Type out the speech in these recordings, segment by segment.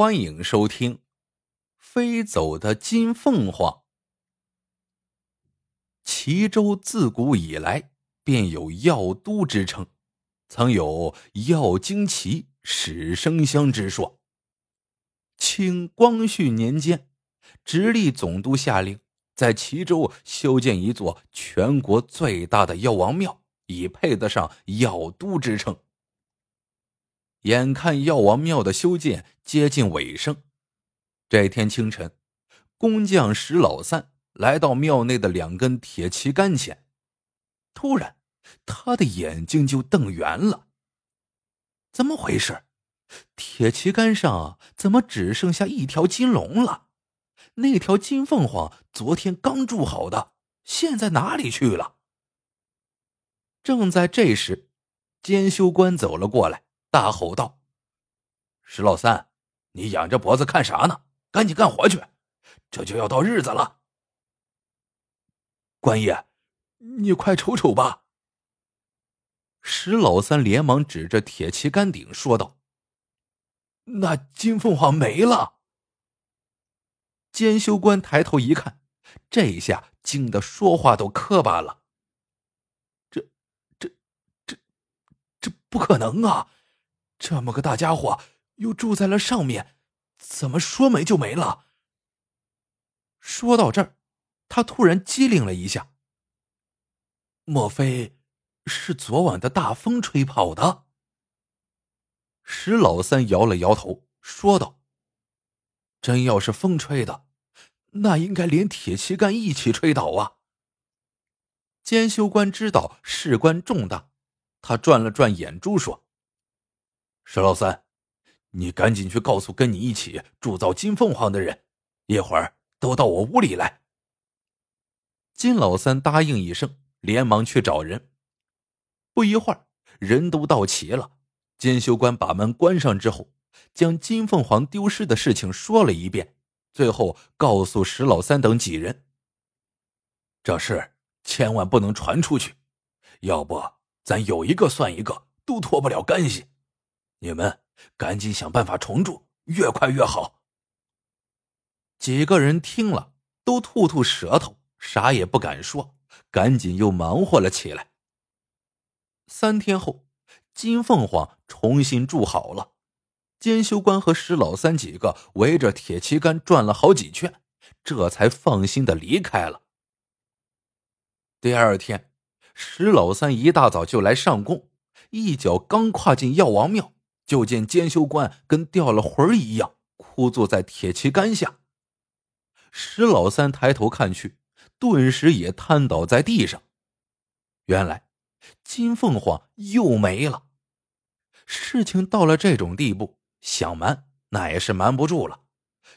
欢迎收听《飞走的金凤凰》。齐州自古以来便有药都之称，曾有“药经齐，始生香”之说。清光绪年间，直隶总督下令在齐州修建一座全国最大的药王庙，以配得上“药都”之称。眼看药王庙的修建接近尾声，这天清晨，工匠石老三来到庙内的两根铁旗杆前，突然，他的眼睛就瞪圆了。怎么回事？铁旗杆上怎么只剩下一条金龙了？那条金凤凰昨天刚铸好的，现在哪里去了？正在这时，监修官走了过来。大吼道：“石老三，你仰着脖子看啥呢？赶紧干活去，这就要到日子了。”官爷，你快瞅瞅吧。石老三连忙指着铁旗杆顶说道：“那金凤凰没了。”监修官抬头一看，这一下惊得说话都磕巴了：“这、这、这、这不可能啊！”这么个大家伙又住在了上面，怎么说没就没了？说到这儿，他突然机灵了一下。莫非是昨晚的大风吹跑的？石老三摇了摇头，说道：“真要是风吹的，那应该连铁旗杆一起吹倒啊！”监修官知道事关重大，他转了转眼珠，说。石老三，你赶紧去告诉跟你一起铸造金凤凰的人，一会儿都到我屋里来。金老三答应一声，连忙去找人。不一会儿，人都到齐了。监修官把门关上之后，将金凤凰丢失的事情说了一遍，最后告诉石老三等几人：“这事千万不能传出去，要不咱有一个算一个，都脱不了干系。”你们赶紧想办法重铸，越快越好。几个人听了，都吐吐舌头，啥也不敢说，赶紧又忙活了起来。三天后，金凤凰重新铸好了。监修官和石老三几个围着铁旗杆转了好几圈，这才放心的离开了。第二天，石老三一大早就来上供，一脚刚跨进药王庙。就见监修官跟掉了魂儿一样，枯坐在铁旗杆下。石老三抬头看去，顿时也瘫倒在地上。原来金凤凰又没了。事情到了这种地步，想瞒那也是瞒不住了。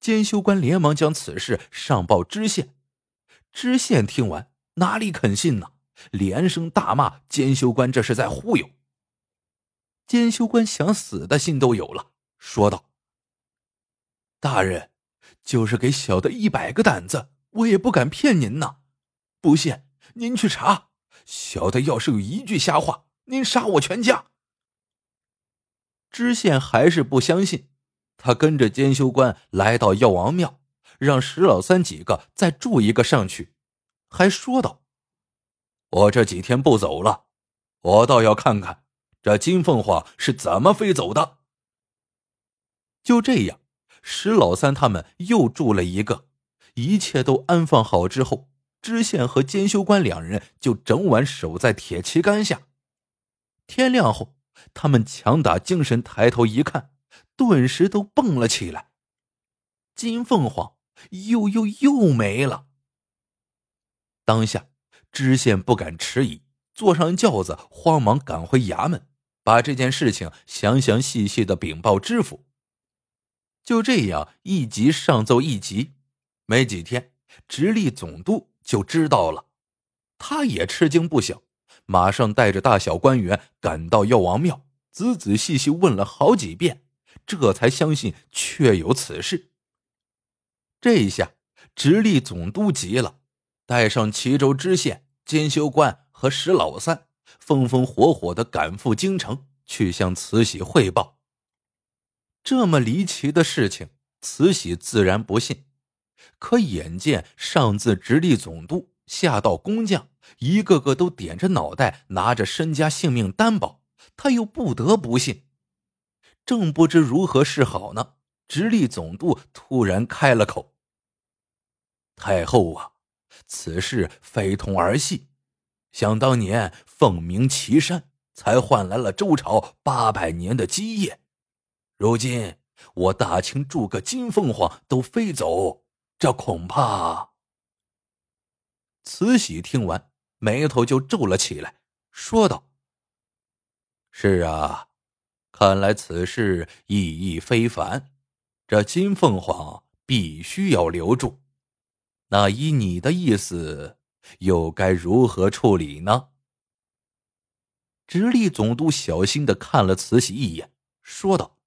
监修官连忙将此事上报知县。知县听完，哪里肯信呢？连声大骂监修官这是在忽悠。监修官想死的心都有了，说道：“大人，就是给小的一百个胆子，我也不敢骗您呐。不信，您去查，小的要是有一句瞎话，您杀我全家。”知县还是不相信，他跟着监修官来到药王庙，让石老三几个再住一个上去，还说道：“我这几天不走了，我倒要看看。”这金凤凰是怎么飞走的？就这样，石老三他们又住了一个，一切都安放好之后，知县和监修官两人就整晚守在铁旗杆下。天亮后，他们强打精神抬头一看，顿时都蹦了起来。金凤凰又又又没了。当下，知县不敢迟疑，坐上轿子，慌忙赶回衙门。把这件事情详详细细的禀报知府。就这样一级上奏一级，没几天，直隶总督就知道了，他也吃惊不小，马上带着大小官员赶到药王庙，仔仔细细问了好几遍，这才相信确有此事。这一下直隶总督急了，带上齐州知县、监修官和石老三。风风火火的赶赴京城，去向慈禧汇报。这么离奇的事情，慈禧自然不信。可眼见上自直隶总督，下到工匠，一个个都点着脑袋，拿着身家性命担保，他又不得不信。正不知如何是好呢，直隶总督突然开了口：“太后啊，此事非同儿戏。想当年凤鸣岐山，才换来了周朝八百年的基业。如今我大清住个金凤凰都飞走，这恐怕……”慈禧听完，眉头就皱了起来，说道：“是啊。”看来此事意义非凡，这金凤凰必须要留住。那依你的意思，又该如何处理呢？直隶总督小心的看了慈禧一眼，说道：“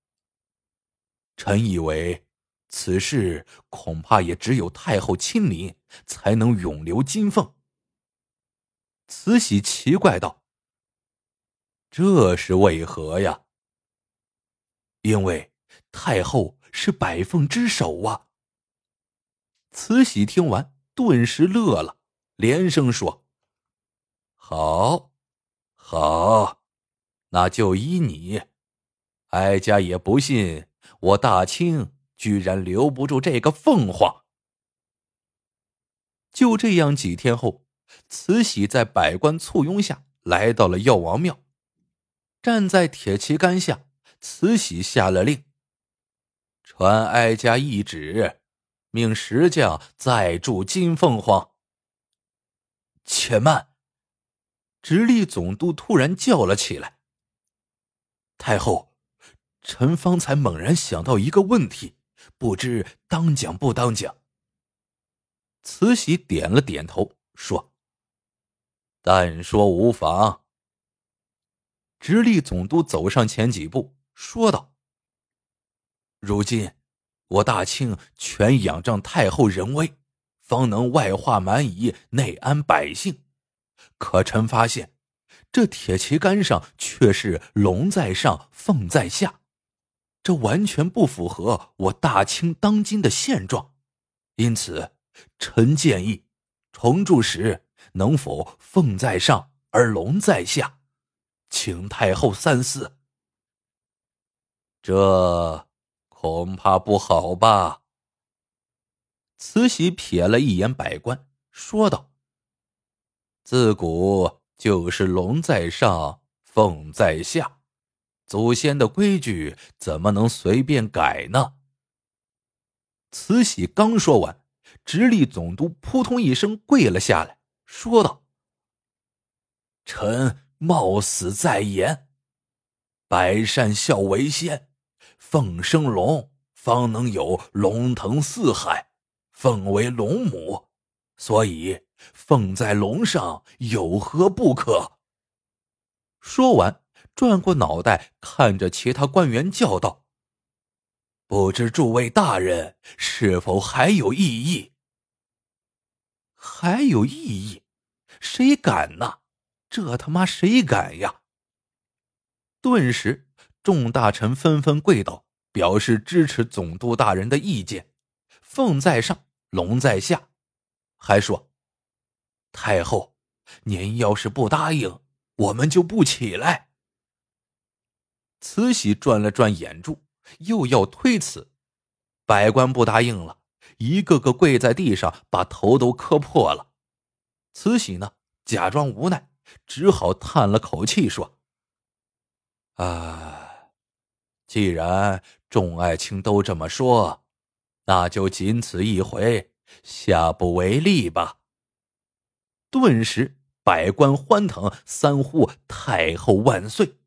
臣以为，此事恐怕也只有太后亲临，才能永留金凤。”慈禧奇怪道：“这是为何呀？”因为太后是百凤之首啊！慈禧听完，顿时乐了，连声说：“好，好，那就依你。哀家也不信我大清居然留不住这个凤凰。”就这样，几天后，慈禧在百官簇拥下来到了药王庙，站在铁旗杆下。慈禧下了令，传哀家懿旨，命石匠再铸金凤凰。且慢！直隶总督突然叫了起来：“太后，臣方才猛然想到一个问题，不知当讲不当讲？”慈禧点了点头，说：“但说无妨。”直隶总督走上前几步。说道：“如今，我大清全仰仗太后仁威，方能外化蛮夷，内安百姓。可臣发现，这铁旗杆上却是龙在上，凤在下，这完全不符合我大清当今的现状。因此，臣建议重铸时能否凤在上而龙在下，请太后三思。”这恐怕不好吧？慈禧瞥了一眼百官，说道：“自古就是龙在上，凤在下，祖先的规矩怎么能随便改呢？”慈禧刚说完，直隶总督扑通一声跪了下来，说道：“臣冒死再言，百善孝为先。”凤生龙，方能有龙腾四海。凤为龙母，所以凤在龙上有何不可？说完，转过脑袋看着其他官员叫道：“不知诸位大人是否还有异议？还有异议？谁敢呢？这他妈谁敢呀？”顿时。众大臣纷纷跪倒，表示支持总督大人的意见。凤在上，龙在下，还说：“太后，您要是不答应，我们就不起来。”慈禧转了转眼珠，又要推辞，百官不答应了，一个个跪在地上，把头都磕破了。慈禧呢，假装无奈，只好叹了口气说：“啊。”既然众爱卿都这么说，那就仅此一回，下不为例吧。顿时，百官欢腾，三呼“太后万岁”。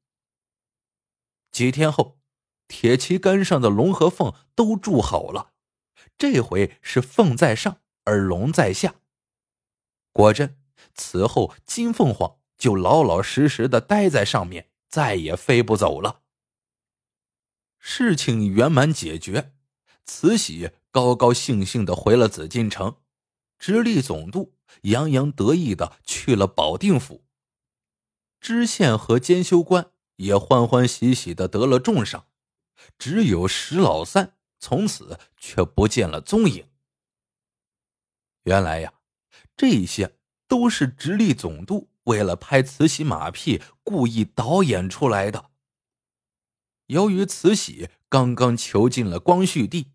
几天后，铁旗杆上的龙和凤都铸好了，这回是凤在上，而龙在下。果真，此后金凤凰就老老实实的待在上面，再也飞不走了。事情圆满解决，慈禧高高兴兴的回了紫禁城，直隶总督洋洋得意的去了保定府，知县和监修官也欢欢喜喜的得了重赏，只有石老三从此却不见了踪影。原来呀，这些都是直隶总督为了拍慈禧马屁故意导演出来的。由于慈禧刚刚囚禁了光绪帝，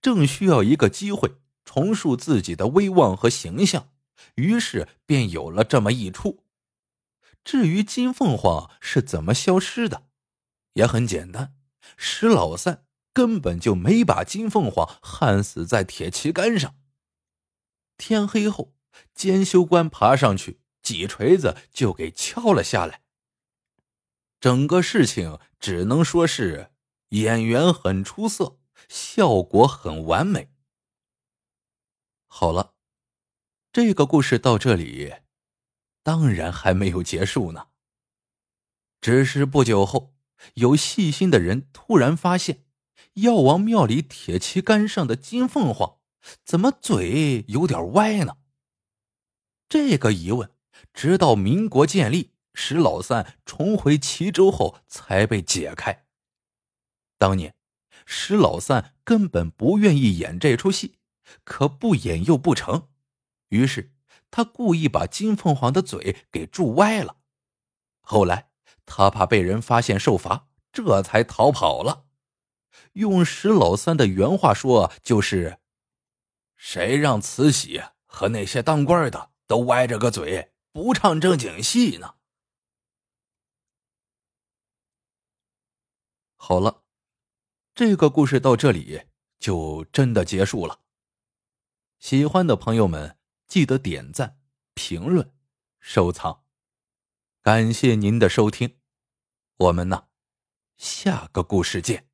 正需要一个机会重塑自己的威望和形象，于是便有了这么一出。至于金凤凰是怎么消失的，也很简单，石老三根本就没把金凤凰焊死在铁旗杆上。天黑后，监修官爬上去，几锤子就给敲了下来。整个事情只能说是演员很出色，效果很完美。好了，这个故事到这里，当然还没有结束呢。只是不久后，有细心的人突然发现，药王庙里铁旗杆上的金凤凰怎么嘴有点歪呢？这个疑问，直到民国建立。石老三重回齐州后才被解开。当年，石老三根本不愿意演这出戏，可不演又不成，于是他故意把金凤凰的嘴给铸歪了。后来，他怕被人发现受罚，这才逃跑了。用石老三的原话说，就是：“谁让慈禧和那些当官的都歪着个嘴，不唱正经戏呢？”好了，这个故事到这里就真的结束了。喜欢的朋友们记得点赞、评论、收藏，感谢您的收听。我们呢，下个故事见。